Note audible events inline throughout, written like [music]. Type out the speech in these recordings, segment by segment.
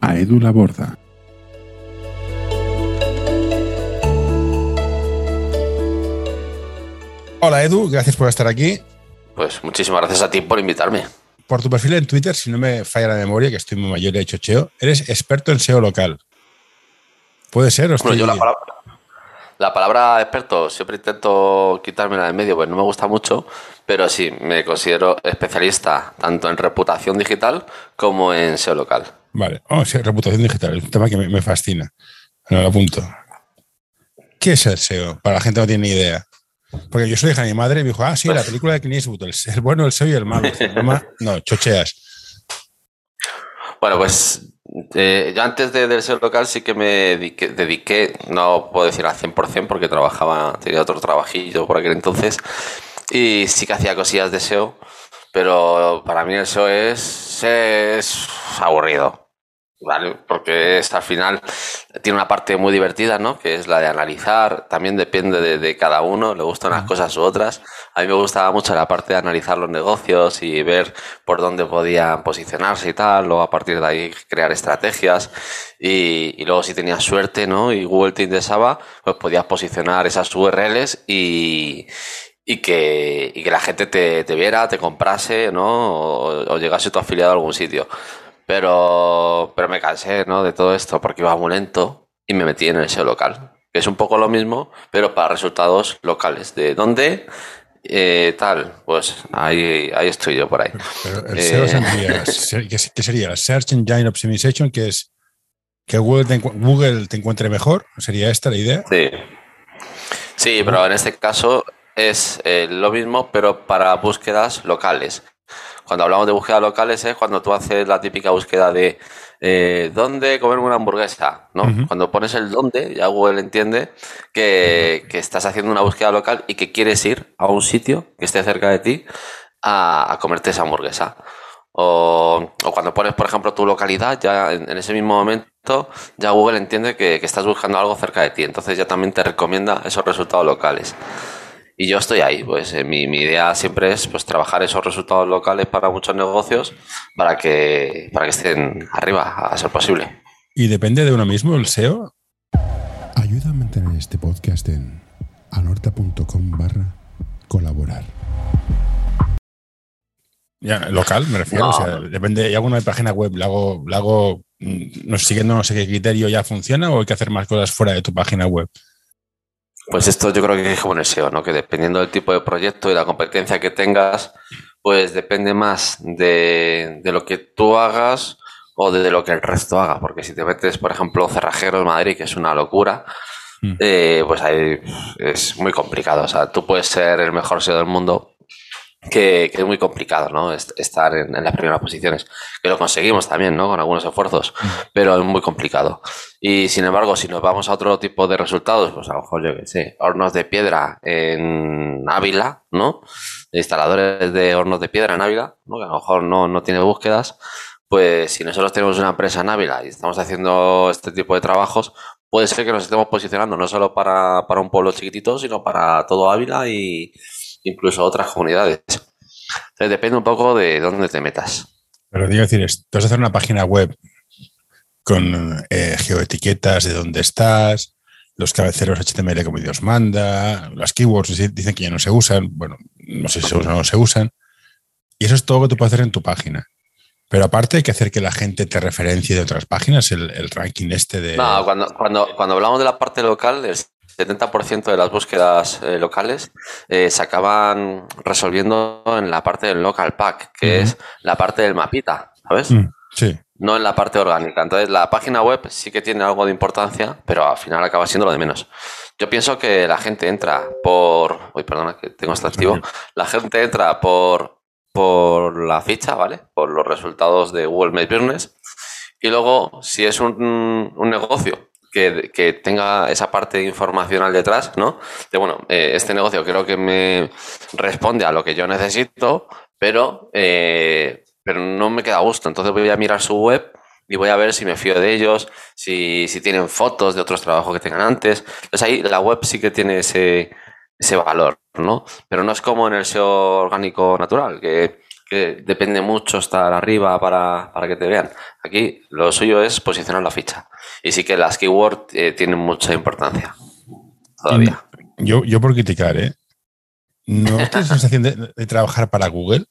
A Edu Laborda. Hola Edu, gracias por estar aquí. Pues muchísimas gracias a ti por invitarme. Por tu perfil en Twitter, si no me falla la memoria, que estoy muy mayor y he hecho cheo, eres experto en SEO local. ¿Puede ser? O Bueno, yo la palabra, la palabra experto siempre intento quitármela de medio, pues no me gusta mucho, pero sí, me considero especialista tanto en reputación digital como en SEO local. Vale, oh, sí, reputación digital, es un tema que me, me fascina. Bueno, lo apunto. ¿Qué es el SEO? Para la gente no tiene ni idea. Porque yo soy hija de mi madre y me dijo, ah, sí, la película de Clint Eastwood, el, el bueno, el SEO y el malo. [laughs] No, chocheas. Bueno, pues eh, yo antes de, del SEO local sí que me dediqué, dediqué, no puedo decir al 100% porque trabajaba, tenía otro trabajillo por aquel entonces y sí que hacía cosillas de SEO, pero para mí el SEO es, es aburrido. ¿Vale? Porque es, al final tiene una parte muy divertida, ¿no? Que es la de analizar. También depende de, de cada uno, le gustan unas cosas u otras. A mí me gustaba mucho la parte de analizar los negocios y ver por dónde podían posicionarse y tal. Luego a partir de ahí crear estrategias. Y, y luego si tenías suerte, ¿no? Y Google te interesaba, pues podías posicionar esas URLs y, y que, y que la gente te, te viera, te comprase, ¿no? O, o llegase tu afiliado a algún sitio. Pero, pero me cansé ¿no? de todo esto porque iba muy lento y me metí en el SEO local. Que es un poco lo mismo, pero para resultados locales. ¿De dónde? Eh, tal, pues ahí, ahí estoy yo por ahí. Pero el SEO Eh, sería, [laughs] ¿qué, sería? Search Engine Optimization, que es que Google te, Google te encuentre mejor. ¿Sería esta la idea? Sí. Sí, pero en este caso es eh, lo mismo, pero para búsquedas locales. Cuando hablamos de búsquedas locales es cuando tú haces la típica búsqueda de eh, ¿dónde comerme una hamburguesa? ¿no? Cuando pones el dónde, ya Google entiende que, que estás haciendo una búsqueda local y que quieres ir a un sitio que esté cerca de ti a, a comerte esa hamburguesa. O, o cuando pones, por ejemplo, tu localidad, ya en, en ese mismo momento, ya Google entiende que, que estás buscando algo cerca de ti. Entonces ya también te recomienda esos resultados locales. Y yo estoy ahí, pues eh, mi, mi idea siempre es pues trabajar esos resultados locales para muchos negocios para que, para que estén arriba, a ser posible. ¿Y depende de uno mismo el SEO? Ayuda a mantener este podcast en anorta.com barra colaborar. Ya, local, me refiero. No. O sea, depende, y hago una página web, la hago, la hago mm, no, siguiendo no sé qué criterio ya funciona o hay que hacer más cosas fuera de tu página web. Pues esto yo creo que es como en el SEO, ¿no? Que dependiendo del tipo de proyecto y la competencia que tengas, pues depende más de, de lo que tú hagas o de lo que el resto haga. Porque si te metes, por ejemplo, Cerrajeros Madrid, que es una locura, Mm. eh, pues ahí es muy complicado. O sea, tú puedes ser el mejor SEO del mundo, que, que es muy complicado, ¿no? Est- Estar en, en las primeras posiciones. Que lo conseguimos también, ¿no? Con algunos esfuerzos, pero es muy complicado. Y sin embargo, si nos vamos a otro tipo de resultados, pues a lo mejor yo que sé, hornos de piedra en Ávila, ¿no? Instaladores de hornos de piedra en Ávila, ¿no? Que a lo mejor no, no tiene búsquedas. Pues si nosotros tenemos una empresa en Ávila y estamos haciendo este tipo de trabajos, puede ser que nos estemos posicionando no solo para, para un pueblo chiquitito, sino para todo Ávila y incluso otras comunidades. Entonces depende un poco de dónde te metas. Pero digo decir, es- tú vas a hacer una página web con eh, geoetiquetas de dónde estás, los cabeceros HTML como Dios manda, las keywords dic- dicen que ya no se usan, bueno, no sé si se usan o no se usan. Y eso es todo lo que tú puedes hacer en tu página. Pero aparte hay que hacer que la gente te referencie de otras páginas, el, el ranking este de... No, cuando, cuando, cuando hablamos de la parte local, el 70% de las búsquedas eh, locales eh, se acaban resolviendo en la parte del local pack, que es la parte del mapita, ¿sabes? Mm, sí. No en la parte orgánica. Entonces, la página web sí que tiene algo de importancia, pero al final acaba siendo lo de menos. Yo pienso que la gente entra por. Uy, perdona, que tengo este activo. La gente entra por, por la ficha, ¿vale? Por los resultados de Google My Business. Y luego, si es un, un negocio que, tenga esa parte informacional detrás, ¿no? De bueno, eh, este negocio creo que me responde a lo que yo necesito, pero, eh, pero no me queda a gusto. Entonces voy a mirar su web y voy a ver si me fío de ellos, si, si tienen fotos de otros trabajos que tengan antes. Entonces ahí la web sí que tiene ese, ese valor, ¿no? Pero no es como en el SEO orgánico natural, que, que depende mucho estar arriba para, que te vean. Aquí lo suyo es posicionar la ficha. Y sí que las keywords eh, tienen mucha importancia. Todavía. Yo, yo por criticar, ¿eh? ¿No [laughs] tienes sensación de, trabajar para Google?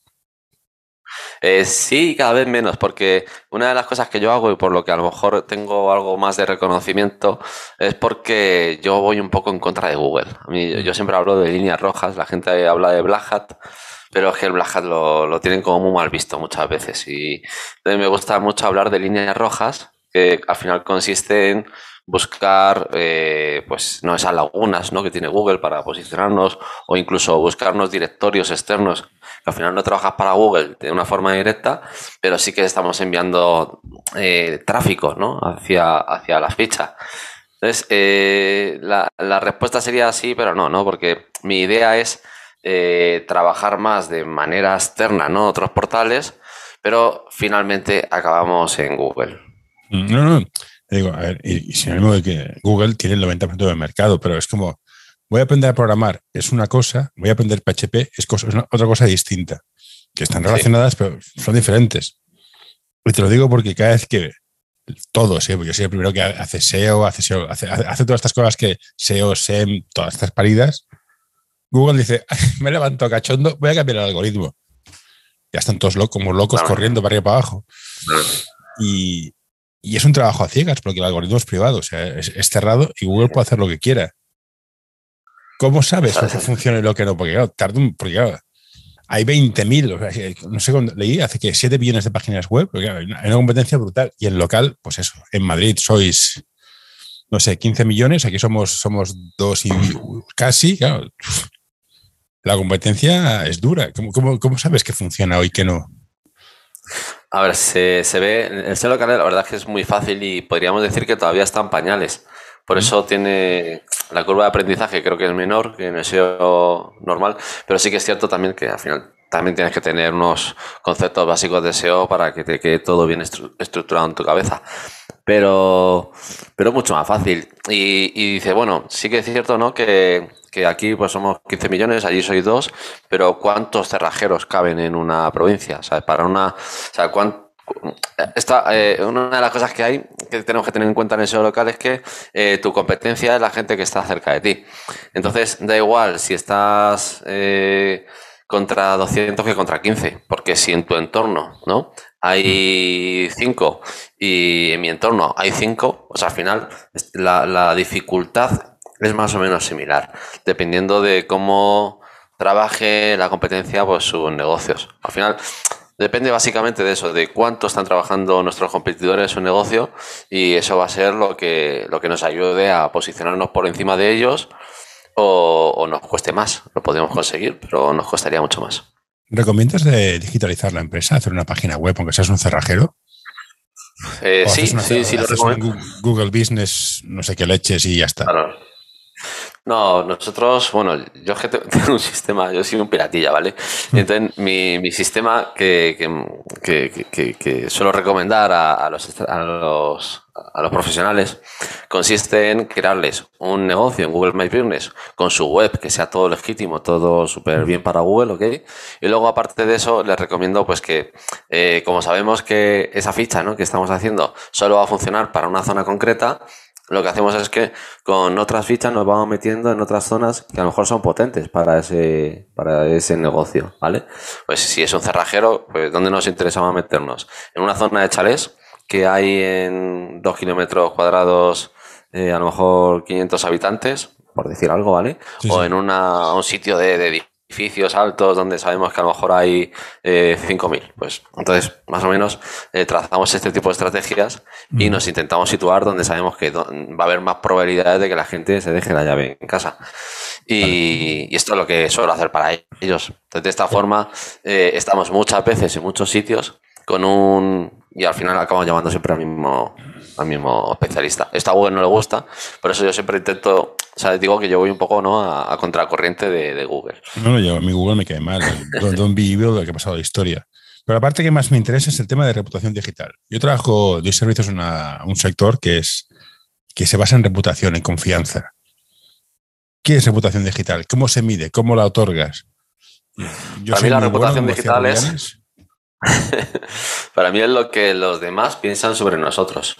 Eh, sí, cada vez menos, porque una de las cosas que yo hago y por lo que a lo mejor tengo algo más de reconocimiento es porque yo voy un poco en contra de Google. A mí, yo siempre hablo de líneas rojas, la gente habla de Black Hat, pero es que el Black Hat lo, lo tienen como muy mal visto muchas veces. Y me gusta mucho hablar de líneas rojas, que al final consiste en buscar eh, pues no esas lagunas ¿no? que tiene Google para posicionarnos o incluso buscarnos directorios externos que al final no trabajas para Google de una forma directa pero sí que estamos enviando eh, tráfico ¿no? hacia, hacia las fichas entonces eh, la, la, respuesta sería sí pero no no porque mi idea es trabajar más de manera externa no otros portales pero finalmente acabamos en Google no no digo, a ver, y, sin ánimo de que Google tiene el 90% del mercado, pero es como, voy a aprender a programar, es una cosa, voy a aprender PHP, es, cosa, es otra cosa distinta, que están relacionadas, pero son diferentes. Y te lo digo porque cada vez que todos, ¿eh? yo soy el primero que hace SEO, hace SEO, hace, hace todas estas cosas que SEO, SEM, todas estas paridas, Google dice, [laughs] me he levantado cachondo, voy a cambiar el algoritmo. Ya están todos locos, como locos corriendo para arriba y para abajo. Y, y es un trabajo a ciegas, porque el algoritmo es privado, o sea, es, cerrado y Google puede hacer lo que quiera. ¿Cómo sabes lo que funciona y lo que no? Porque claro, tarda un, porque hay 20.000, no sé cuándo leí, hace que 7 billones de páginas web, porque hay una competencia brutal. Y en local, pues eso, en Madrid sois, no sé, 15 millones, aquí somos, somos dos y casi, claro. La competencia es dura. ¿Cómo, cómo, cómo sabes que funciona hoy que no? A ver, se, se ve, el SEO local la verdad es que es muy fácil y podríamos decir que todavía están pañales. Por eso tiene la curva de aprendizaje, creo que es menor que en el SEO normal, pero sí que es cierto también que al final también tienes que tener unos conceptos básicos de SEO para que te quede todo bien estructurado en tu cabeza. Pero, pero mucho más fácil. Y, y dice, bueno, sí que es cierto, ¿no? Que que aquí pues somos 15 millones, allí soy dos, pero ¿cuántos cerrajeros caben en una provincia? Para una... O Esta, eh, una de las cosas que hay que tenemos que tener en cuenta en ese local es que eh, tu competencia es la gente que está cerca de ti. Entonces, da igual si estás eh, contra 200 que contra 15, porque si en tu entorno ¿no? hay 5 y en mi entorno hay 5, pues al final la, la dificultad es más o menos similar, dependiendo de cómo trabaje la competencia, pues sus negocios. Al final, depende básicamente de eso, de cuánto están trabajando nuestros competidores en su negocio y eso va a ser lo que, lo que nos ayude a posicionarnos por encima de ellos o, nos cueste más. Lo podemos conseguir, pero nos costaría mucho más. ¿Recomiendas de digitalizar la empresa, hacer una página web, aunque seas un cerrajero? Eh, sí, sí, sí, lo recomiendo. Google Business, no sé qué leches y ya está. Claro. No, nosotros, bueno, yo que [laughs] tengo un sistema, yo soy un piratilla, ¿vale? Mm. Entonces, mi, mi sistema que, que, que, que, suelo recomendar a, los, a, los, a los profesionales consiste en crearles un negocio en Google My Business con su web, que sea todo legítimo, todo súper bien para Google, ¿ok? Y luego, aparte de eso, les recomiendo pues que, eh, como sabemos que esa ficha ¿no? que estamos haciendo solo va a funcionar para una zona concreta, lo que hacemos es que con otras fichas nos vamos metiendo en otras zonas que a lo mejor son potentes para ese, para ese negocio, ¿vale? Pues si es un cerrajero, pues ¿dónde nos interesaba meternos? En una zona de chalés que hay en dos kilómetros cuadrados, eh, a lo mejor 500 habitantes, por decir algo, ¿vale? o en una, un sitio de, de, edificios altos donde sabemos que a lo mejor hay eh, 5.000. Pues entonces, más o menos, eh, trazamos este tipo de estrategias y nos intentamos situar donde sabemos que va a haber más probabilidades de que la gente se deje la llave en casa. Y, esto es lo que suelo hacer para ellos. Entonces, de esta forma, eh, estamos muchas veces en muchos sitios con un... y al final acabamos llamando siempre al mismo, al mismo especialista. Esto a Google no le gusta, por eso yo siempre intento sea, digo que yo voy un poco ¿no? a, contracorriente de, Google. No, yo, a mi Google me cae mal. Don't be evil, lo que ha pasado la historia. Pero la parte que más me interesa es el tema de reputación digital. Yo trabajo, doy servicios en un sector que, es, que se basa en reputación, en confianza. ¿Qué es reputación digital? ¿Cómo se mide? ¿Cómo la otorgas? Yo Para mí la reputación digital es... [laughs] Para mí es lo que los demás piensan sobre nosotros.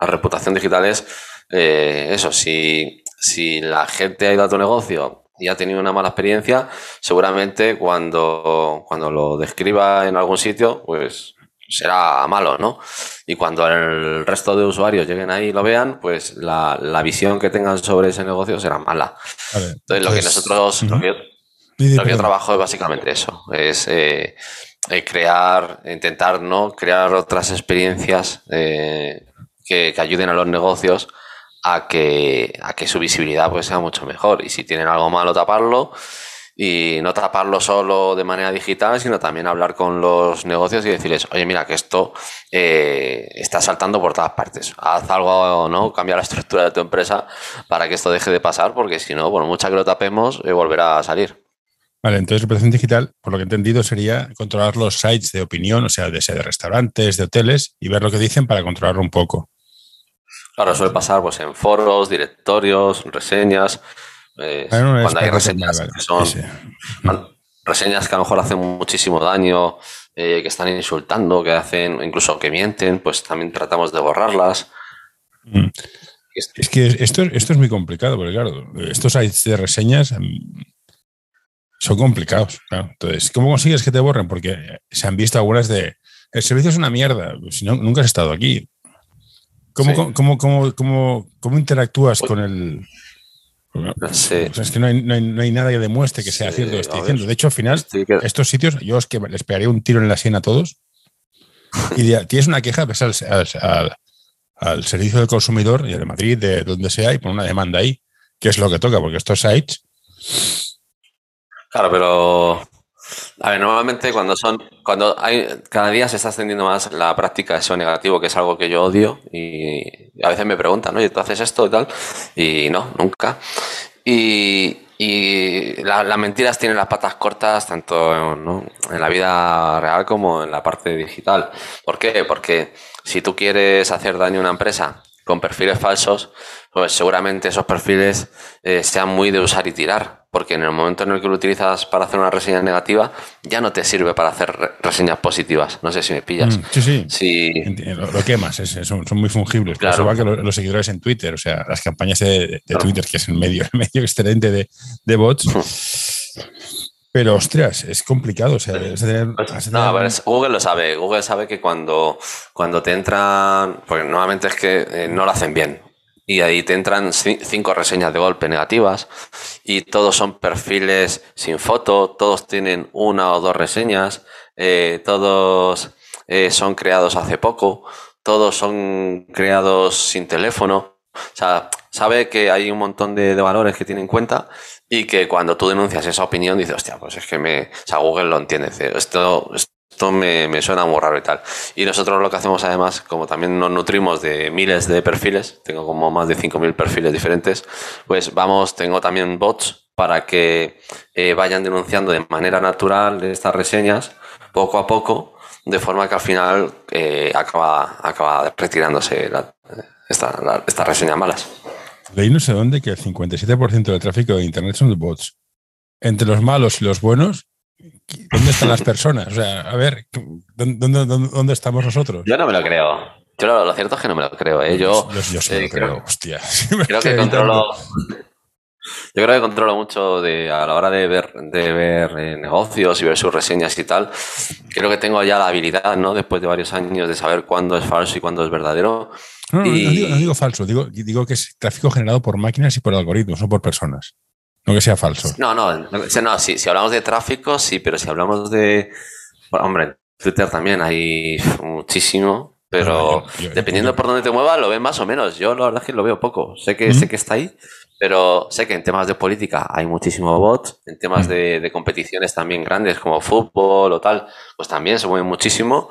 La reputación digital es eh, eso, si, si la gente ha ido a tu negocio y ha tenido una mala experiencia, seguramente cuando, cuando lo describa en algún sitio, pues será malo, ¿no? Y cuando el resto de usuarios lleguen ahí y lo vean, pues la, visión que tengan sobre ese negocio será mala. entonces, lo que nosotros, lo, que yo, trabajo es básicamente eso, es eh, eh, crear, intentar, ¿no? Crear otras experiencias eh, que, que, ayuden a los negocios a que, a que su visibilidad pues, sea mucho mejor. Y si tienen algo malo, taparlo y no taparlo solo de manera digital, sino también hablar con los negocios y decirles, oye, mira, que esto eh, está saltando por todas partes. Haz algo, ¿no? Cambia la estructura de tu empresa para que esto deje de pasar, porque si no, bueno, mucha que lo tapemos, eh, volverá a salir. Vale, entonces reputación digital, por lo que he entendido, sería controlar los sites de opinión, o sea, de, de restaurantes, de hoteles, y ver lo que dicen para controlarlo un poco. Claro, suele pasar pues, en foros, directorios, reseñas, eh, cuando hay reseñas que son reseñas que a lo mejor hacen muchísimo daño, eh, que están insultando, que hacen, incluso que mienten, pues también tratamos de borrarlas. Mm. Es que esto, esto es muy complicado, porque claro, estos sites de reseñas em, son complicados. Entonces, ¿cómo consigues que te borren? Porque se han visto algunas de el servicio es una mierda, si no, nunca has estado aquí. ¿Cómo, cómo, cómo, cómo interactúas con el, es que no hay, no, hay, nada que demuestre que sea cierto lo que estoy diciendo. De hecho, al final, estos sitios, yo es que les pegaría un tiro en la sien a todos. [laughs] Y tienes una queja, pues, al, al, servicio del consumidor y de Madrid, de donde sea, y pon una demanda ahí, que es lo que toca, porque estos sites. Claro, pero a ver, normalmente cuando son, cuando hay, cada día se está extendiendo más la práctica de SEO negativo, que es algo que yo odio, y a veces me preguntan, oye, ¿tú haces esto y tal? Y no, nunca. Y, y las mentiras tienen las patas cortas tanto en la vida real como en la parte digital. ¿Por qué? Porque si tú quieres hacer daño a una empresa con perfiles falsos, pues seguramente esos perfiles eh, sean muy de usar y tirar, porque en el momento en el que lo utilizas para hacer una reseña negativa, ya no te sirve para hacer reseñas positivas. No sé si me pillas. Mm, sí, sí. Lo, quemas, son, muy fungibles. Claro. Eso que los, seguidores en Twitter, o sea, las campañas de, Twitter, que es el medio, [laughs] el medio excelente de, de bots. Pero, ostras, es complicado. O sea, pues, No, Google lo sabe. Google sabe que cuando, cuando te entran. Porque normalmente es que eh, no lo hacen bien y ahí te entran cinco reseñas de golpe negativas y todos son perfiles sin foto, todos tienen una o dos reseñas, eh, todos eh, son creados hace poco, todos son creados sin teléfono. O sea, sabe que hay un montón de, valores que tiene en cuenta y que cuando tú denuncias esa opinión dices, hostia, pues es que me. O sea, Google lo entiende. Esto, me, suena muy raro y tal. Y nosotros lo que hacemos además, como también nos nutrimos de miles de perfiles, tengo como más de 5.000 perfiles diferentes, pues vamos, tengo también bots para que eh, vayan denunciando de manera natural estas reseñas poco a poco, de forma que al final eh, acaba, acaba retirándose estas reseñas malas. Leí no sé dónde que el 57% del tráfico de Internet son de bots. Entre los malos y los buenos, ¿Dónde están las personas? O sea, a ver, ¿dónde, dónde, estamos nosotros? Yo no me lo creo. Yo lo, cierto es que no me lo creo. ¿eh? Yo, yo, sí me lo eh, creo, hostia. [laughs] Creo que controlo. Yo creo que controlo mucho de, a la hora de ver, de ver eh, negocios y ver sus reseñas y tal. Creo que tengo ya la habilidad, ¿no? Después de varios años de saber cuándo es falso y cuándo es verdadero. No, no, digo, falso, digo, digo que es tráfico generado por máquinas y por algoritmos, no por personas. No que sea falso. No, no, no, si, si hablamos de tráfico, sí, pero si hablamos de. hombre, en Twitter también hay muchísimo, pero dependiendo por dónde te muevas, lo ves más o menos. Yo la verdad es que lo veo poco. Sé que, sé que está ahí, pero sé que en temas de política hay muchísimo bot, en temas de, de, competiciones también grandes como fútbol o tal, pues también se mueve muchísimo.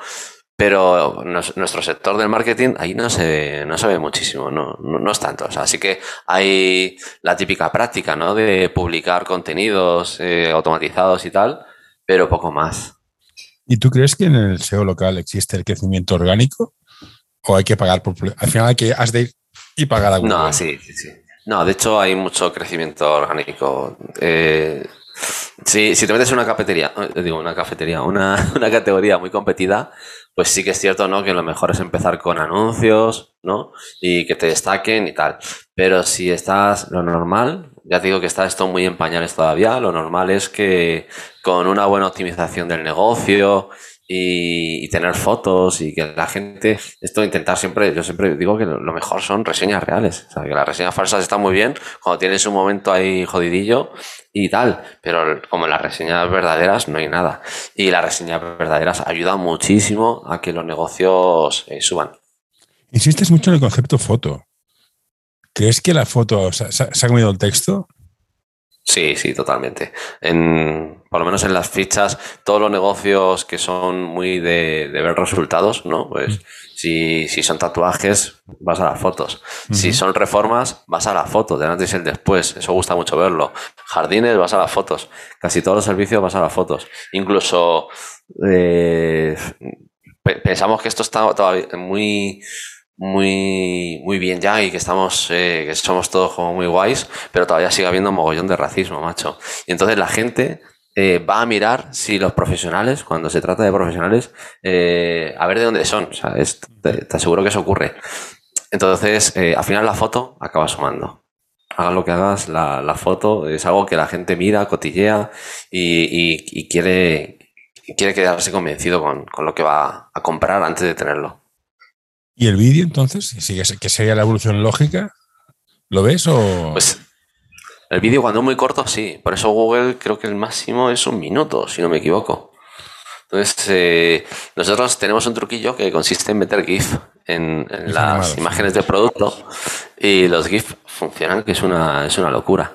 Pero nuestro sector del marketing ahí no se, no se ve muchísimo, no, no, es tanto. así que hay la típica práctica, ¿no? De publicar contenidos eh, automatizados y tal, pero poco más. ¿Y tú crees que en el SEO local existe el crecimiento orgánico? ¿O hay que pagar por... Al final hay que has de ir y pagar a No, sí, sí, sí. No, de hecho hay mucho crecimiento orgánico. Eh, si, si te metes en una cafetería, eh, digo, una cafetería, una, [laughs] una categoría muy competida, pues sí que es cierto, ¿no? Que lo mejor es empezar con anuncios, ¿no? Y que te destaquen y tal. Pero si estás lo normal, ya digo que está esto muy en pañales todavía, lo normal es que con una buena optimización del negocio y, tener fotos y que la gente, esto intentar siempre, yo siempre digo que lo mejor son reseñas reales, o sea, que las reseñas falsas están muy bien cuando tienes un momento ahí jodidillo y tal, pero como en las reseñas verdaderas no hay nada. Y las reseñas verdaderas ayudan muchísimo a que los negocios eh, suban. Insistes mucho en el concepto foto. ¿Crees que la foto se, se ha comido el texto? Sí, sí, totalmente. En, por lo menos en las fichas, todos los negocios que son muy de, ver resultados, ¿no? Pues si, si, son tatuajes, vas a las fotos. Si son reformas, vas a las fotos, del antes y el después. Eso gusta mucho verlo. Jardines, vas a las fotos. Casi todos los servicios vas a las fotos. Incluso eh, pensamos que esto está todavía muy muy, muy bien ya y que estamos, eh, que somos todos como muy guays, pero todavía sigue habiendo un mogollón de racismo, macho. Y entonces la gente eh, va a mirar si los profesionales, cuando se trata de profesionales, eh, a ver de dónde son. O sea, te, aseguro que eso ocurre. Entonces, al final la foto acaba sumando. Hagas lo que hagas, la, la foto es algo que la gente mira, cotillea y, y, quiere, quiere quedarse convencido con, con lo que va a comprar antes de tenerlo. ¿Y el vídeo entonces? ¿Que sería la evolución lógica? ¿Lo ves o...? Pues el vídeo cuando es muy corto, sí. Por eso Google creo que el máximo es un minuto, si no me equivoco. Entonces, eh, nosotros tenemos un truquillo que consiste en meter GIF en, las imágenes de producto y los GIF funcionan, que es una, es una locura.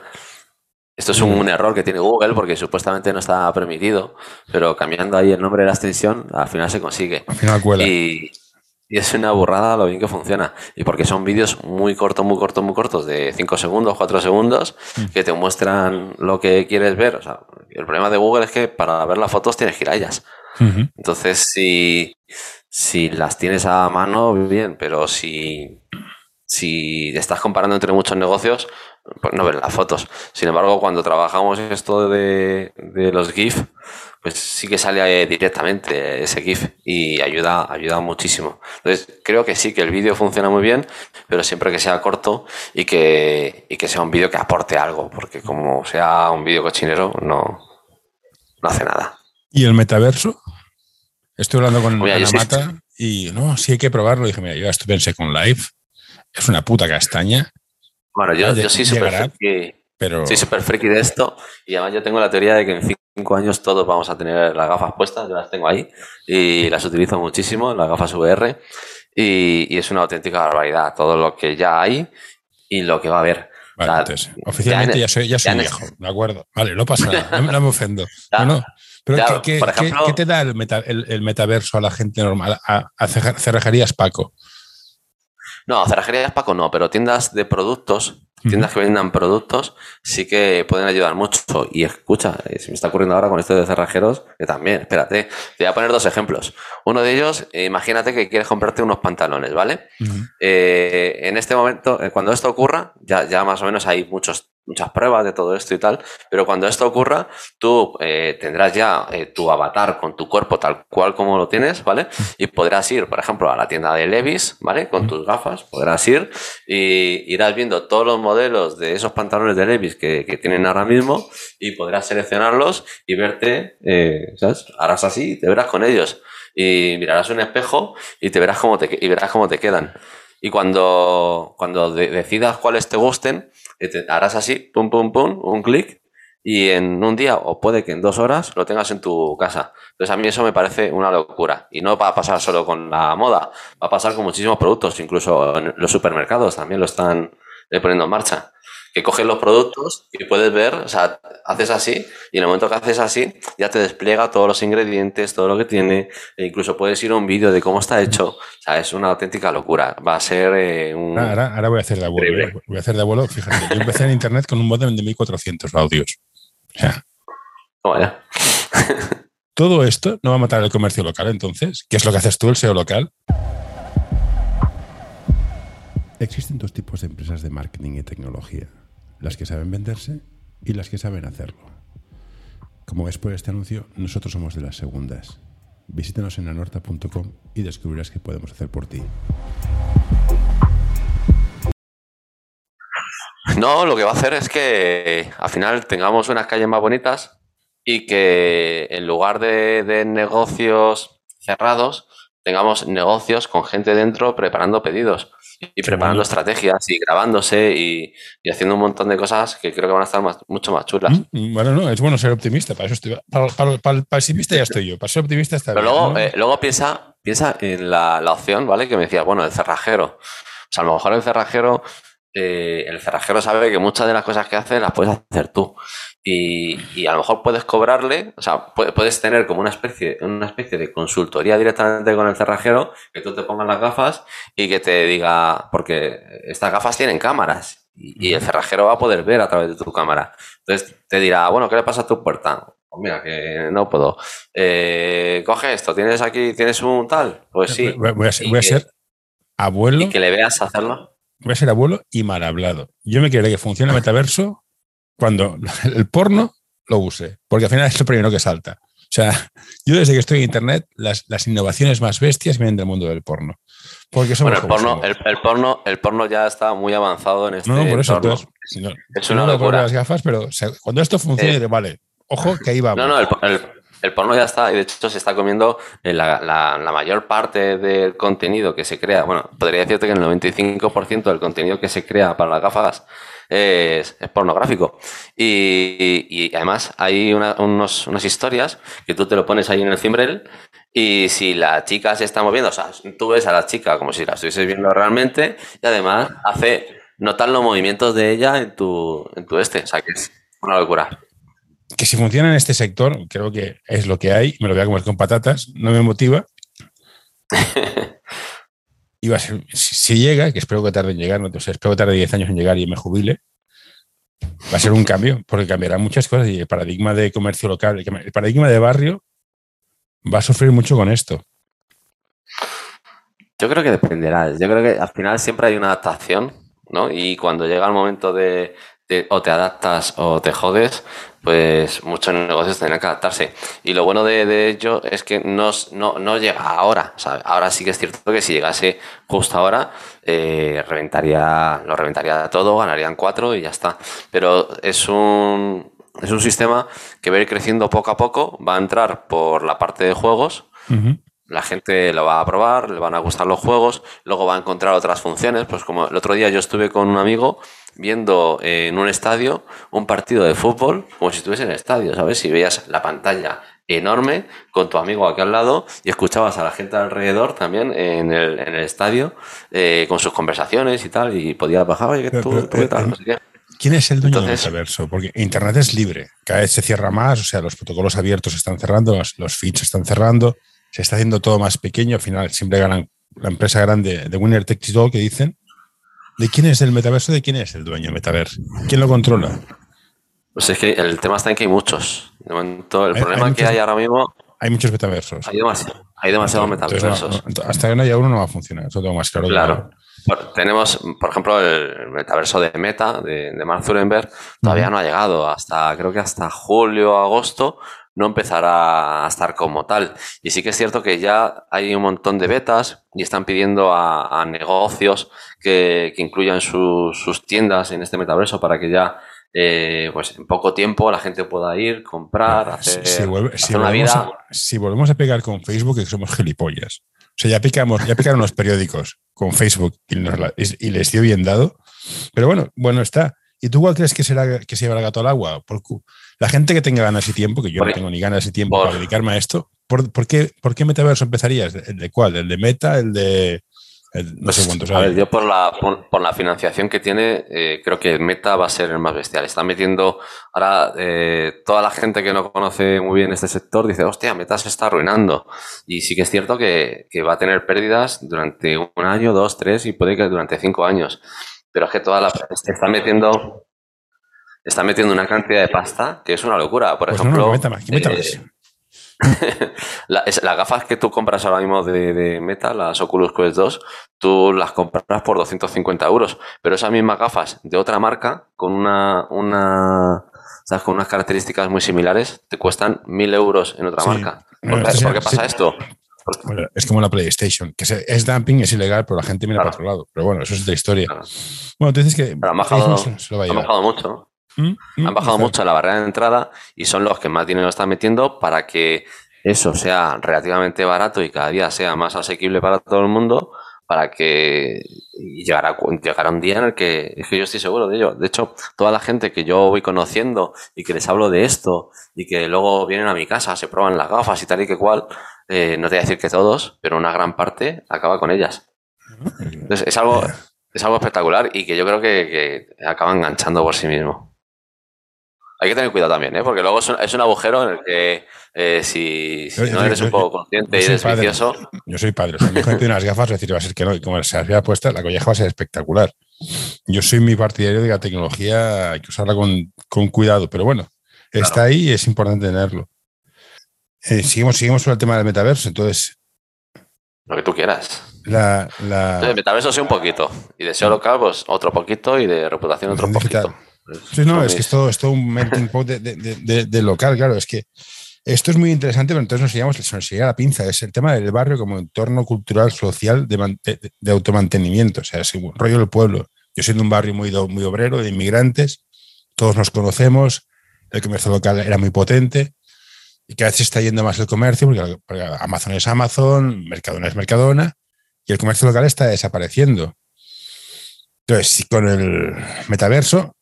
Esto es un, mm. error que tiene Google porque supuestamente no está permitido, pero cambiando ahí el nombre de la extensión, al final se consigue. Al final cuela. Y, y es una burrada lo bien que funciona. Y porque son vídeos muy cortos, muy cortos, muy cortos, de 5 segundos, 4 segundos, mm. que te muestran lo que quieres ver. O sea, el problema de Google es que para ver las fotos tienes que ir a ellas. Entonces, si, si las tienes a mano, bien, pero si, si estás comparando entre muchos negocios, pues no ves las fotos. Sin embargo, cuando trabajamos esto de, de los GIF, pues sí que sale directamente ese GIF y ayuda, ayuda muchísimo. Entonces, creo que sí, que el vídeo funciona muy bien, pero siempre que sea corto y que, y que sea un vídeo que aporte algo, porque como sea un vídeo cochinero, no, no hace nada. ¿Y el metaverso? Estoy hablando con la Mata y no, sí hay que probarlo. dije, mira, yo esto pensé con Live, es una puta castaña. Bueno, yo, yo sí súper friki, pero... sí, super friki de esto y además yo tengo la teoría de que en cinco años todos vamos a tener las gafas puestas, yo las tengo ahí y las utilizo muchísimo, las gafas VR, y, es una auténtica barbaridad todo lo que ya hay y lo que va a haber. oficialmente ya, soy, ya soy viejo, ¿de acuerdo? Vale, no pasa nada, no, me ofendo. [laughs] pero ¿qué, te da el, el, metaverso a la gente normal? A, a cerrajerías Paco. No, cerrajerías Paco no, pero tiendas de productos tiendas que vendan productos sí que pueden ayudar mucho. Y escucha, eh, se me está ocurriendo ahora con esto de cerrajeros, que también, espérate, te voy a poner dos ejemplos. Uno de ellos, eh, imagínate que quieres comprarte unos pantalones, ¿vale? Eh, en este momento, cuando esto ocurra, ya, ya más o menos hay muchos muchas pruebas de todo esto y tal, pero cuando esto ocurra, tú eh, tendrás ya eh, tu avatar con tu cuerpo tal cual como lo tienes, ¿vale? Y podrás ir, por ejemplo, a la tienda de Levis, ¿vale? Con tus gafas, podrás ir y irás viendo todos los modelos de esos pantalones de Levis que, tienen ahora mismo y podrás seleccionarlos y verte, eh, ¿sabes? Harás así y te verás con ellos. Y mirarás un espejo y te verás cómo te, y verás cómo te quedan. Y cuando, cuando decidas cuáles te gusten, harás así, pum, pum, pum, un clic, y en un día, o puede que en dos horas, lo tengas en tu casa. Entonces a mí eso me parece una locura. Y no va a pasar solo con la moda, va a pasar con muchísimos productos, incluso en los supermercados también lo están eh, poniendo en marcha que coges los productos y puedes ver, o sea, haces así y en el momento que haces así ya te despliega todos los ingredientes, todo lo que tiene, e incluso puedes ir a un vídeo de cómo está hecho. O sea, es una auténtica locura. Va a ser eh, un... Ahora, ahora, voy a hacer de abuelo. ¿eh? Voy a hacer de abuelo, fíjate, yo empecé en internet con un modem de 1400 audios. O sea... Vaya. Todo esto no va a matar el comercio local, entonces. ¿Qué es lo que haces tú, el SEO local? Existen dos tipos de empresas de marketing y tecnología las que saben venderse y las que saben hacerlo. Como ves por este anuncio, nosotros somos de las segundas. Visítanos en anorta.com y descubrirás qué podemos hacer por ti. No, lo que va a hacer es que al final tengamos unas calles más bonitas y que en lugar de, de negocios cerrados, tengamos negocios con gente dentro preparando pedidos y preparando estrategias y grabándose y, y, haciendo un montón de cosas que creo que van a estar más, mucho más chulas. Mm, bueno, no, es bueno ser optimista, para eso estoy. Para, para, para el pesimista ya estoy yo, para ser optimista está Pero bien. luego, ¿no? eh, luego piensa, piensa en la, la, opción, ¿vale? Que me decías, bueno, el cerrajero. O sea, a lo mejor el cerrajero, eh, el cerrajero sabe que muchas de las cosas que hace las puedes hacer tú. Y, y, a lo mejor puedes cobrarle, o sea, puedes tener como una especie, una especie de consultoría directamente con el cerrajero, que tú te pongas las gafas y que te diga, porque estas gafas tienen cámaras y, el cerrajero va a poder ver a través de tu cámara. Entonces te dirá, bueno, ¿qué le pasa a tu puerta? Pues mira, que no puedo. Eh, coge esto, ¿tienes aquí, tienes un tal? Pues sí. Voy a ser, voy a ser abuelo. Y que le veas hacerlo. Voy a ser abuelo y mal hablado. Yo me quiero que funcione el metaverso cuando [laughs] el porno lo use, porque al final es lo primero que salta. O sea, yo desde que estoy en Internet, las, las innovaciones más bestias vienen del mundo del porno. Porque bueno, el porno, el, el, porno, el porno ya está muy avanzado en este No, no por eso. Entonces, no, es una no locura. las gafas, pero o sea, cuando esto funcione, eh, vale, ojo que ahí vamos. No, no, el, el, el, porno ya está, y de hecho se está comiendo la, la, mayor parte del contenido que se crea. Bueno, podría decirte que el 95% del contenido que se crea para las gafas es, pornográfico. Y, y, además hay una, unos, unas historias que tú te lo pones ahí en el cimbrel y si la chica se está moviendo, o sea, tú ves a la chica como si la estuvieses viendo realmente y además hace notar los movimientos de ella en tu, en tu este. O sea, que es una locura. Que si funciona en este sector, creo que es lo que hay, me lo voy a comer con patatas, no me motiva. [laughs] y va a ser, si, si, llega, que espero que tarde en llegar, no, o sea, espero que tarde 10 años en llegar y me jubile, va a ser un cambio, porque cambiará muchas cosas y el paradigma de comercio local, el paradigma de barrio va a sufrir mucho con esto. Yo creo que dependerá. Yo creo que al final siempre hay una adaptación, ¿no? Y cuando llega el momento de, de o te adaptas o te jodes, pues muchos negocios tendrán que adaptarse. Y lo bueno de, de ello es que no, no, no llega ahora. Ahora sí que es cierto que si llegase justo ahora, eh, reventaría, lo reventaría todo, ganarían cuatro y ya está. Pero es un, es un sistema que va a ir creciendo poco a poco, va a entrar por la parte de juegos. La gente lo va a probar, le van a gustar los juegos, luego va a encontrar otras funciones. Pues como el otro día yo estuve con un amigo viendo en un estadio un partido de fútbol, como si estuviese en el estadio, ¿sabes? Si veías la pantalla enorme con tu amigo aquí al lado y escuchabas a la gente alrededor también en el, en el estadio eh, con sus conversaciones y tal, y podías bajar, oye, ¿tú, pero, tú, qué tal? No sé qué. ¿Quién es el dueño Entonces, del metaverso? Porque Internet es libre, cada vez se cierra más, o sea, los protocolos abiertos están cerrando, los, los feeds están cerrando, se está haciendo todo más pequeño, al final siempre ganan la empresa grande de Winner It All que dicen. ¿De quién es el metaverso? ¿De quién es el dueño del metaverso? ¿Quién lo controla? Pues es que el tema está en que hay muchos. De momento, el hay, problema hay muchos, que hay ahora mismo. Hay muchos metaversos. Hay, demasiado, hay demasiados metaversos. No, no, hasta que no haya uno no va a funcionar. Eso tengo más claro. Claro. Tenemos, por ejemplo, el metaverso de Meta, de, de Mark Zuckerberg, todavía uh -huh. no ha llegado. Hasta, creo que hasta julio, agosto, no empezará a estar como tal. Y sí que es cierto que ya hay un montón de betas y están pidiendo a, a negocios que, que incluyan su, sus tiendas en este metaverso para que ya eh, pues en poco tiempo la gente pueda ir, comprar, hacer, si, vuelve, hacer si una volvemos vida. A, si volvemos a pegar con Facebook, que somos gilipollas. O sea, ya picamos, ya picaron los periódicos con Facebook y, nos la, y, les dio bien dado. Pero bueno, bueno está. ¿Y tú cuál crees que será que se lleva el gato al agua? Por, la gente que tenga ganas y tiempo, que yo por, no tengo ni ganas y tiempo por, para dedicarme a esto, ¿por, por, qué, ¿por qué metaverso empezarías? ¿El de cuál? ¿El de Meta? ¿El de.? El, no sé cuántos a ver, yo por la, por, la financiación que tiene, eh, creo que Meta va a ser el más bestial. Está metiendo ahora eh, toda la gente que no conoce muy bien este sector dice, hostia, Meta se está arruinando. Y sí que es cierto que, que va a tener pérdidas durante un año, dos, tres y puede que durante cinco años. Pero es que toda la está metiendo está metiendo una cantidad de pasta que es una locura. Por pues ejemplo, no. Eh, [laughs] las gafas que tú compras ahora mismo de, de, Meta, las Oculus Quest 2, tú las compras por 250 euros, pero esas mismas gafas de otra marca, con una, una ¿sabes? Con unas características muy similares, te cuestan mil euros en otra Sí. marca. Bueno, ¿Por, qué- esto por sí- qué pasa sí. esto? Bueno, es como la PlayStation, que es dumping, es ilegal, pero la gente mira Claro. para otro lado. Pero bueno, eso es otra historia. Claro. Bueno, tú dices que Pero han bajado, Facebook se, se lo va a han llevar. bajado mucho. ¿Mm? ¿Mm? Han bajado mucho la barrera de entrada y son los que más dinero están metiendo para que eso sea relativamente barato y cada día sea más asequible para todo el mundo, para que y llegará, un día en el que, es que yo estoy seguro de ello. De hecho, toda la gente que yo voy conociendo y que les hablo de esto y que luego vienen a mi casa, se prueban las gafas y tal y que cual, eh, no te voy a decir que todos, pero una gran parte acaba con ellas. Entonces, es algo, es algo espectacular y que yo creo que, que acaba enganchando por sí mismo. Hay que tener cuidado también, ¿eh? porque luego es un, es un agujero en el que eh, si, si Yo- no eres yo- un poco yo- consciente y eres padre. vicioso, Yo soy padre. O sea, mi hijo pide unas gafas, es decir, va a ser que no. Y como se las había puesta, la colleja va a ser espectacular. Yo soy muy partidario de que la tecnología hay que usarla con, con cuidado. Pero bueno, está ahí y es importante tenerlo. Eh, seguimos, seguimos sobre el tema del metaverso. Entonces, lo que tú quieras. la, la, Entonces, metaverso sí un poquito. Y de SEO local, pues otro poquito. Y de reputación otro Digital. Poquito. Sí, no, es que es todo, es todo un melting pot de, de- de- de- local, claro. Es que esto es muy interesante, pero entonces nos llegamos, nos llega la pinza. Es el tema del barrio como entorno cultural, social, de, man- de- de automantenimiento. O sea, es un rollo del pueblo. Yo soy de un barrio muy, muy obrero, de inmigrantes, todos nos conocemos, el comercio local era muy potente y cada vez se está yendo más el comercio, porque, porque Amazon es Amazon, Mercadona es Mercadona, y el comercio local está desapareciendo. Entonces, con el metaverso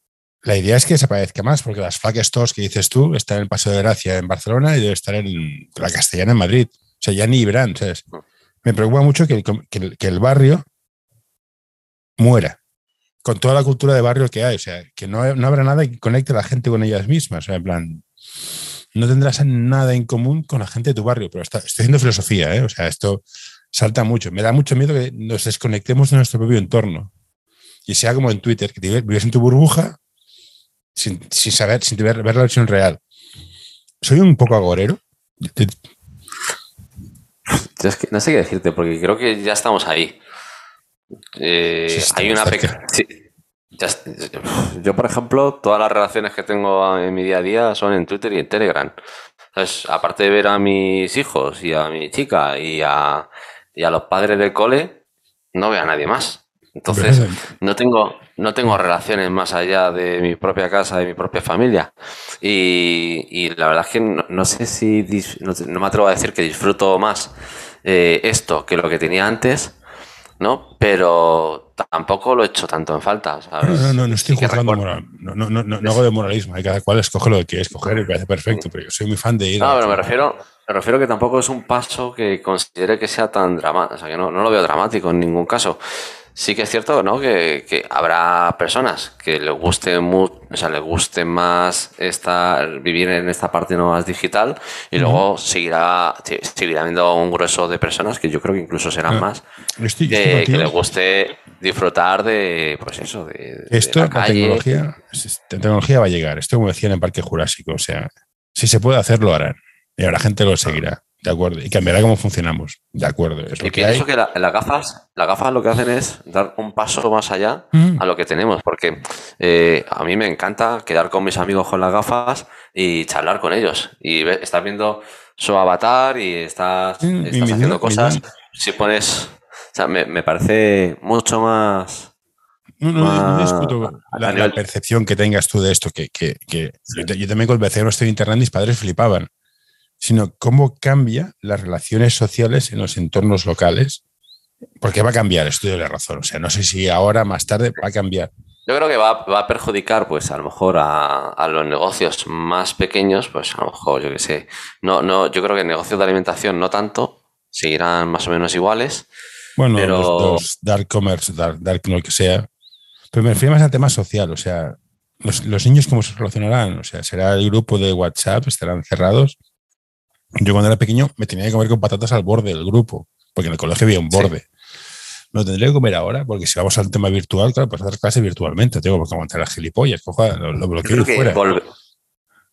la idea es que desaparezca más, porque las flag stores que dices tú están en el Paseo de Gracia en Barcelona y debe estar en la Castellana en Madrid. O sea, ya ni Ibrán, ¿sabes? Me preocupa mucho que el, que el- que el barrio muera, con toda la cultura de barrio que hay. O sea, que no, no habrá nada que conecte a la gente con ellas mismas. O sea, en plan, no tendrás nada en común con la gente de tu barrio, pero está, estoy haciendo filosofía, ¿eh? O sea, esto salta mucho. Me da mucho miedo que nos desconectemos de nuestro propio entorno. Y sea como en Twitter, que te vives en tu burbuja sin, sin saber, sin ver, ver la versión real. Soy un poco agorero. Es que no sé qué decirte, porque creo que ya estamos ahí. Eh, Sí, hay una pequeña. yo, por ejemplo, todas las relaciones que tengo en mi día a día son en Twitter y en Telegram. Entonces, aparte de ver a mis hijos y a mi chica y a, y a los padres del cole, no veo a nadie más. Entonces, no tengo, no tengo relaciones más allá de mi propia casa, de mi propia familia. Y, y la verdad es que no, no sé si, dis- no, no me atrevo a decir que disfruto más eh, esto que lo que tenía antes, ¿no? Pero tampoco lo he hecho tanto en falta, ¿sabes? No, no, no, estoy juzgando moral. No, no, no, no, hago de moralismo. Hay cada cual escoge lo que quiere escoger y me parece perfecto, pero yo soy muy fan de ir. No, pero me refiero, me refiero que tampoco es un paso que considere que sea tan dramático. O sea, que no, no lo veo dramático en ningún caso. Sí que es cierto, ¿no? Que, que habrá personas que les guste mu- o sea, les guste más esta, vivir en esta parte no más digital y luego seguirá, seguirá habiendo un grueso de personas que yo creo que incluso serán Ah, más estoy que, les guste disfrutar de, pues eso, de, de Esto, la la tecnología, la tecnología va a llegar. Esto como decían en Parque Jurásico. O sea, si se puede hacer, lo harán. Y ahora la gente lo seguirá. De acuerdo. Y cambiará cómo funcionamos. De acuerdo. Es lo Y que hay. pienso que la- las gafas, las gafas lo que hacen es dar un paso más allá Mm. a lo que tenemos, porque eh, a mí me encanta quedar con mis amigos con las gafas y charlar con ellos. Y ve- estás viendo su avatar y estás, Mm, estás haciendo cosas. Si pones. O sea, me, me parece mucho más. No, no, no discuto la, percepción que tengas tú de esto, que, que- que yo, también con el no estoy en internet, mis padres flipaban, sino cómo cambia las relaciones sociales en los entornos locales, porque va a cambiar, estoy de la razón, o sea, no sé si ahora, más tarde, va a cambiar. Yo creo que va, va a perjudicar, pues, a lo mejor a, a los negocios más pequeños, pues, a lo mejor, yo qué sé. No, no, yo creo que negocios de alimentación no tanto, seguirán más o menos iguales. Bueno, Pero- los, los dark commerce, dark, dark lo que sea, pero me refiero más al tema social, o sea, los, los niños cómo se relacionarán, o sea, será el grupo de WhatsApp, estarán cerrados. Yo cuando era pequeño me tenía que comer con patatas al borde del grupo, porque en el colegio había un Sí. borde. Lo tendré que comer ahora, porque si vamos al tema virtual, claro, pues hacer clase virtualmente, tengo que aguantar las gilipollas, coja, lo, lo bloqueo creo y fuera.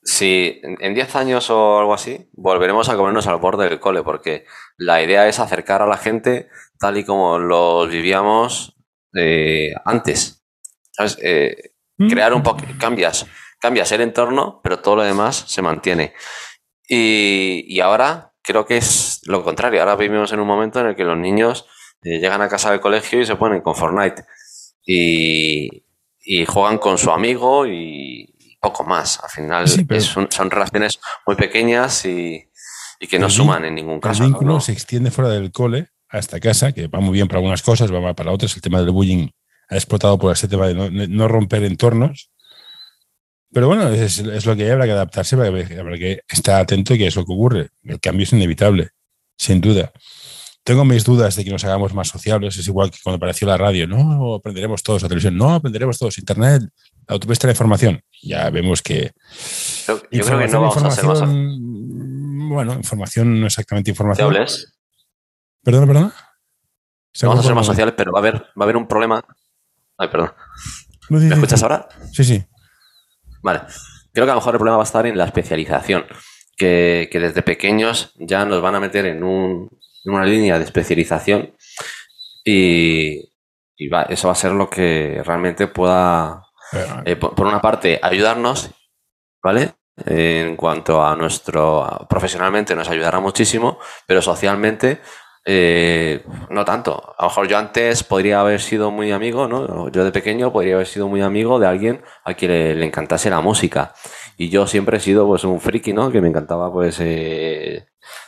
si en en 10 años o algo así, volveremos a comernos al borde del cole, porque la idea es acercar a la gente tal y como los vivíamos eh, antes. ¿Sabes? Eh, Mm. crear un poco, cambias, cambias el entorno, pero todo lo demás se mantiene. Y, y ahora creo que es lo contrario. Ahora vivimos en un momento en el que los niños eh, llegan a casa del colegio y se ponen con Fortnite. Y, y juegan con su amigo y poco más. Al final son, relaciones muy pequeñas y, que no suman en ningún caso. El vínculo se extiende fuera del cole hasta casa, que va muy bien para algunas cosas, va para otras. El tema del bullying ha explotado por ese tema de no, romper entornos. Pero bueno, es, lo que hay, habrá que adaptarse, habrá que estar atento y que es lo que ocurre. El cambio es inevitable, sin duda. Tengo mis dudas de que nos hagamos más sociables. Es igual que cuando apareció la radio. No aprenderemos todos la televisión. No aprenderemos todos internet, la autopista de la información. Ya vemos que. Yo, creo que no vamos a ser más. Bueno, información no exactamente información. Sociables. Perdona, perdona. Vamos a ser más sociales, pero va a haber, va a haber un problema. Ay, perdón. ¿Me escuchas ahora? Sí, sí. Vale. Creo que a lo mejor el problema va a estar en la especialización. Que, que desde pequeños ya nos van a meter en un, una línea de especialización y, eso va a ser lo que realmente pueda, eh, por, una parte, ayudarnos, ¿vale? En cuanto a nuestro, profesionalmente nos ayudará muchísimo, pero socialmente eh, no tanto. A lo mejor yo antes podría haber sido muy amigo, ¿no? Yo de pequeño podría haber sido muy amigo de alguien a quien le, encantase la música. Y yo siempre he sido pues un friki, ¿no? Que me encantaba pues eh,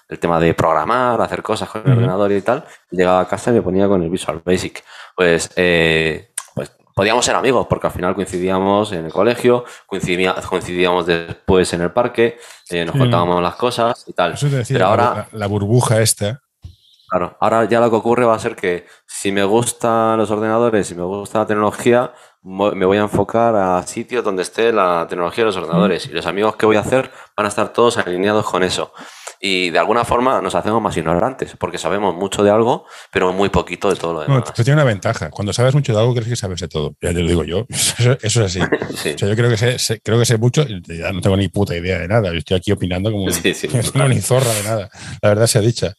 el tema de programar, hacer cosas con el ordenador y tal. Llegaba a casa y me ponía con el Visual Basic. Pues, eh, pues podíamos ser amigos porque al final coincidíamos en el colegio, coincidíamos después en el parque, eh, nos contábamos las cosas y tal. Pero ahora la, burbuja esta. Claro, ahora ya lo que ocurre va a ser que si me gustan los ordenadores, si me gusta la tecnología, me voy a enfocar a sitios donde esté la tecnología de los ordenadores. Y los amigos que voy a hacer van a estar todos alineados con eso y de alguna forma nos hacemos más ignorantes, porque sabemos mucho de algo, pero muy poquito de todo lo demás. No, tiene una ventaja. Cuando sabes mucho de algo, crees que sabes de todo. Ya te lo digo yo. [laughs] Eso, es así. O sea, yo creo que sé, creo que sé mucho y ya no tengo ni puta idea de nada. Yo estoy aquí opinando como sí, [laughs] no tengo ni zorra de nada. La verdad sea dicha.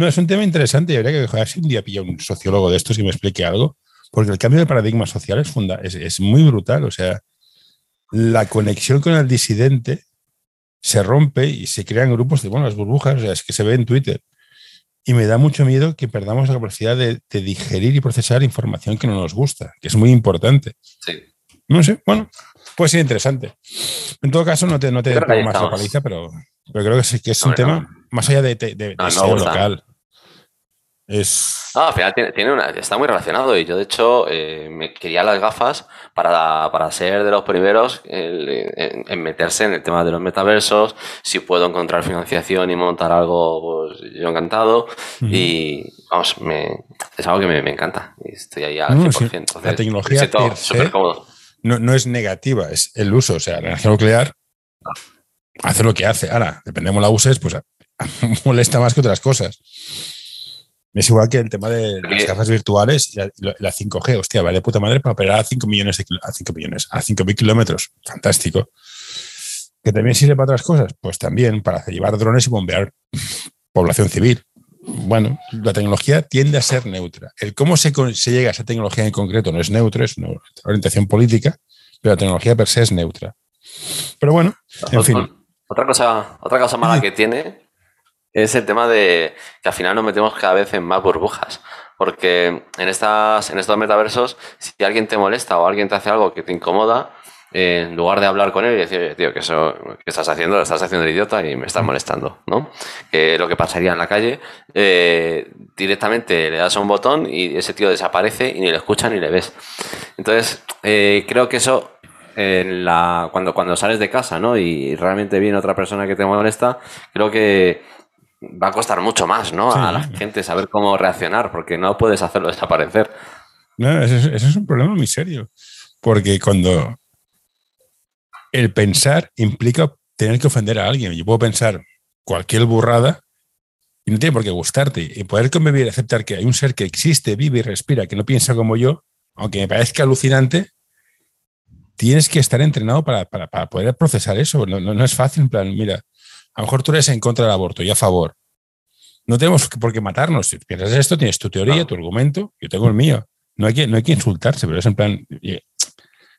No, es un tema interesante y habría que dejar si un día pilla un sociólogo de estos y me explique algo, porque el cambio de paradigma social es, funda es, es muy brutal. O sea, la conexión con el disidente se rompe y se crean grupos de, bueno, las burbujas, o sea, es que se ve en Twitter. Y me da mucho miedo que perdamos la capacidad de, digerir y procesar información que no nos gusta, que es muy importante. Sí. No sé, bueno, puede ser interesante. En todo caso, no te, no te más la paliza, pero, pero creo que, es un tema más allá de, de, local. Es... No, al final tiene, una, está muy relacionado y yo de hecho eh, me quería las gafas para, para ser de los primeros en, meterse en el tema de los metaversos, si puedo encontrar financiación y montar algo, pues yo encantado y vamos, me, es algo que me, encanta y estoy ahí al 100%. la tecnología No, no es negativa, es el uso, o sea, la energía nuclear hace lo que hace. Ahora, dependemos la uses, pues [laughs] molesta más que otras cosas. Es igual que el tema de las gafas virtuales y la, 5G. Hostia, vale puta madre para operar a 5 millones, de, a 5 millones, a 5.000 kilómetros. Fantástico. ¿Que también sirve para otras cosas? Pues también para llevar drones y bombear [laughs] población civil. Bueno, la tecnología tiende a ser neutra. El cómo se, se llega a esa tecnología en concreto no es neutro, es una orientación política, pero la tecnología per se es neutra. Pero bueno, en fin. Otra cosa, otra cosa mala que tiene es el tema de que al final nos metemos cada vez en más burbujas. Porque en, estas, en estos metaversos, si alguien te molesta o alguien te hace algo que te incomoda, eh, en lugar de hablar con él y decir, tío, que eso que estás haciendo, lo estás haciendo el idiota y me estás molestando, ¿no? Que lo que pasaría en la calle, eh, directamente le das un botón y ese tío desaparece y ni le escucha ni le ves. Entonces, eh, creo que eso cuando, cuando sales de casa, ¿no? Y realmente viene otra persona que te molesta, creo que va a costar mucho más, ¿no? A la gente saber cómo reaccionar, porque no puedes hacerlo desaparecer. No, ese, es un problema muy serio. Porque cuando el pensar implica tener que ofender a alguien. Yo puedo pensar cualquier burrada y no tiene por qué gustarte. Y poder convivir, aceptar que hay un ser que existe, vive y respira, que no piensa como yo, aunque me parezca alucinante, tienes que estar entrenado para, poder procesar eso. No, no, es fácil, en plan, mira, a lo mejor tú eres en contra del aborto y a favor. No tenemos por qué matarnos. Si piensas esto, tienes tu teoría, tu argumento, yo tengo el mío. No hay que, no hay que insultarse, pero es en plan.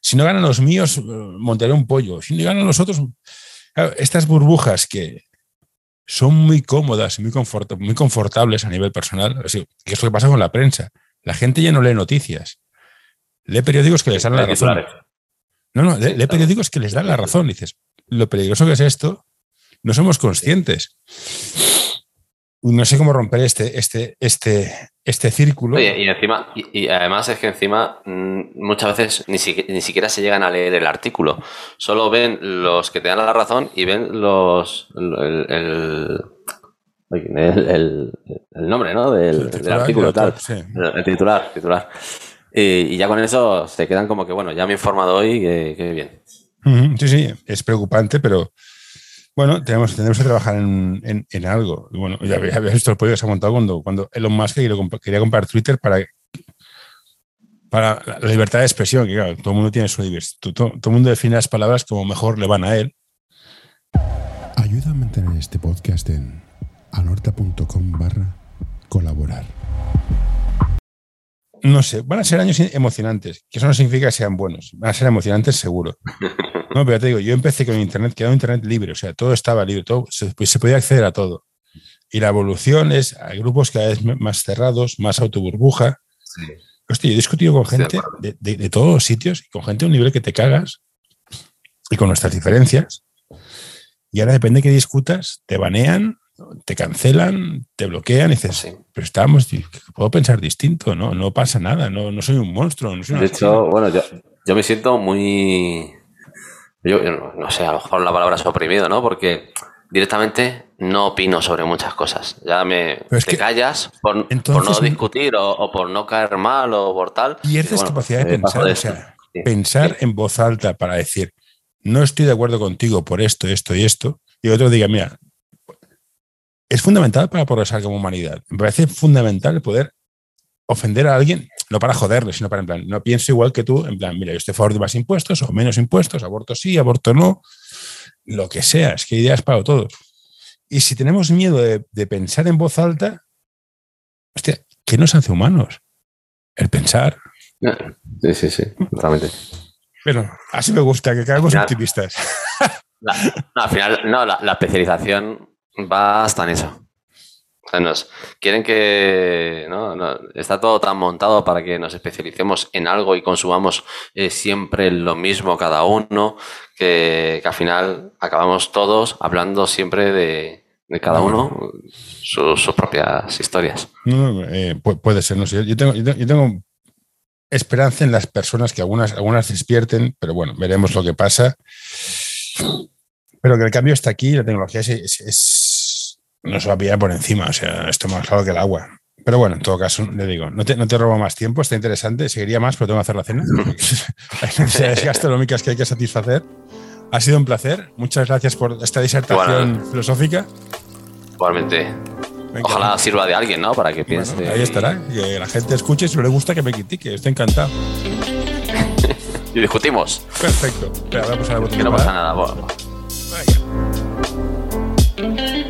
Si no ganan los míos, eh, montaré un pollo. Si no ganan los otros. estas burbujas que son muy cómodas y muy, muy confortables a nivel personal, que es lo que pasa con la prensa. La gente ya no lee noticias. Lee periódicos que les dan la razón. No, no, lee, periódicos que les dan la razón. dices, lo peligroso que es esto, no somos conscientes no sé cómo romper este, este, este, este círculo. y encima, y, además es que encima mm, muchas veces ni, ni, siquiera se llegan a leer el artículo. Solo ven los que te dan la razón y ven los el, el, el, nombre, ¿no? Del, artículo tal. El, titular, titular. Y, ya con eso se quedan como que, bueno, ya me he informado hoy, que, bien. Sí, sí, es preocupante, pero bueno, tenemos, tenemos que trabajar en, en, algo. Bueno, ya había visto el pollo que se ha montado cuando, cuando Elon Musk quería comprar Twitter para, para la libertad de expresión, que claro, todo el mundo tiene su diversidad. Todo, el mundo define las palabras como mejor le van a él. Ayuda a mantener este podcast en anorta.com barra colaborar. No sé, van a ser años emocionantes, que eso no significa que sean buenos, van a ser emocionantes seguro. [laughs] No, pero te digo, yo empecé con Internet, que era un Internet libre, o sea, todo estaba libre, todo, se, pues, se podía acceder a todo. Y la evolución es a grupos cada vez más cerrados, más autoburbuja. Sí. Hostia, yo he discutido con gente de, de, todos los sitios y con gente de un nivel que te cagas y con nuestras diferencias. Y ahora depende de que discutas, te banean, te cancelan, te bloquean y dices, pero estamos, puedo pensar distinto, no, no pasa nada, no, no soy un monstruo. No soy de hecho, bueno, yo, yo me siento muy yo, no sé, a lo mejor la palabra es oprimido, ¿no? Porque directamente no opino sobre muchas cosas. Ya me te callas por, no discutir o, por no caer mal o por tal. Pierdes capacidad de pensar, o sea, pensar en voz alta para decir, no estoy de acuerdo contigo por esto, esto y esto, y otro diga, mira, es fundamental para progresar como humanidad. Me parece fundamental poder ofender a alguien, no para joderle, sino para en plan, no pienso igual que tú, en plan, mira, yo estoy a favor de más impuestos o menos impuestos, aborto sí, aborto no, lo que sea, es que ideas para todos. Y si tenemos miedo de, pensar en voz alta, hostia, ¿qué nos hace humanos? El pensar. Sí, sí, sí, totalmente. Pero así me gusta, que caemos optimistas. no, al final, no, la especialización va hasta en eso quieren que ¿no? está todo tan montado para que nos especialicemos en algo y consumamos eh, siempre lo mismo cada uno, que, al final acabamos todos hablando siempre de, cada uno sus, propias historias. Eh, puede ser, no sé. Yo tengo, esperanza en las personas que algunas, algunas despierten, pero bueno, veremos lo que pasa. Pero que el cambio está aquí, la tecnología es no se va a pillar por encima. O sea, esto más claro que el agua. Pero bueno, en todo caso, le digo, no te, no te robo más tiempo, está interesante, seguiría más, pero tengo que hacer la cena. [laughs] hay necesidades gastronómicas que hay que satisfacer. Ha sido un placer. Muchas gracias por esta disertación filosófica. Igualmente. Ojalá sirva de alguien, ¿no? Para que piense. ahí estará. Que la gente escuche y si no le gusta que me critique. Estoy encantado. [laughs] y discutimos. Perfecto. Pero vamos a la Que no pasa nada. Bueno. Thank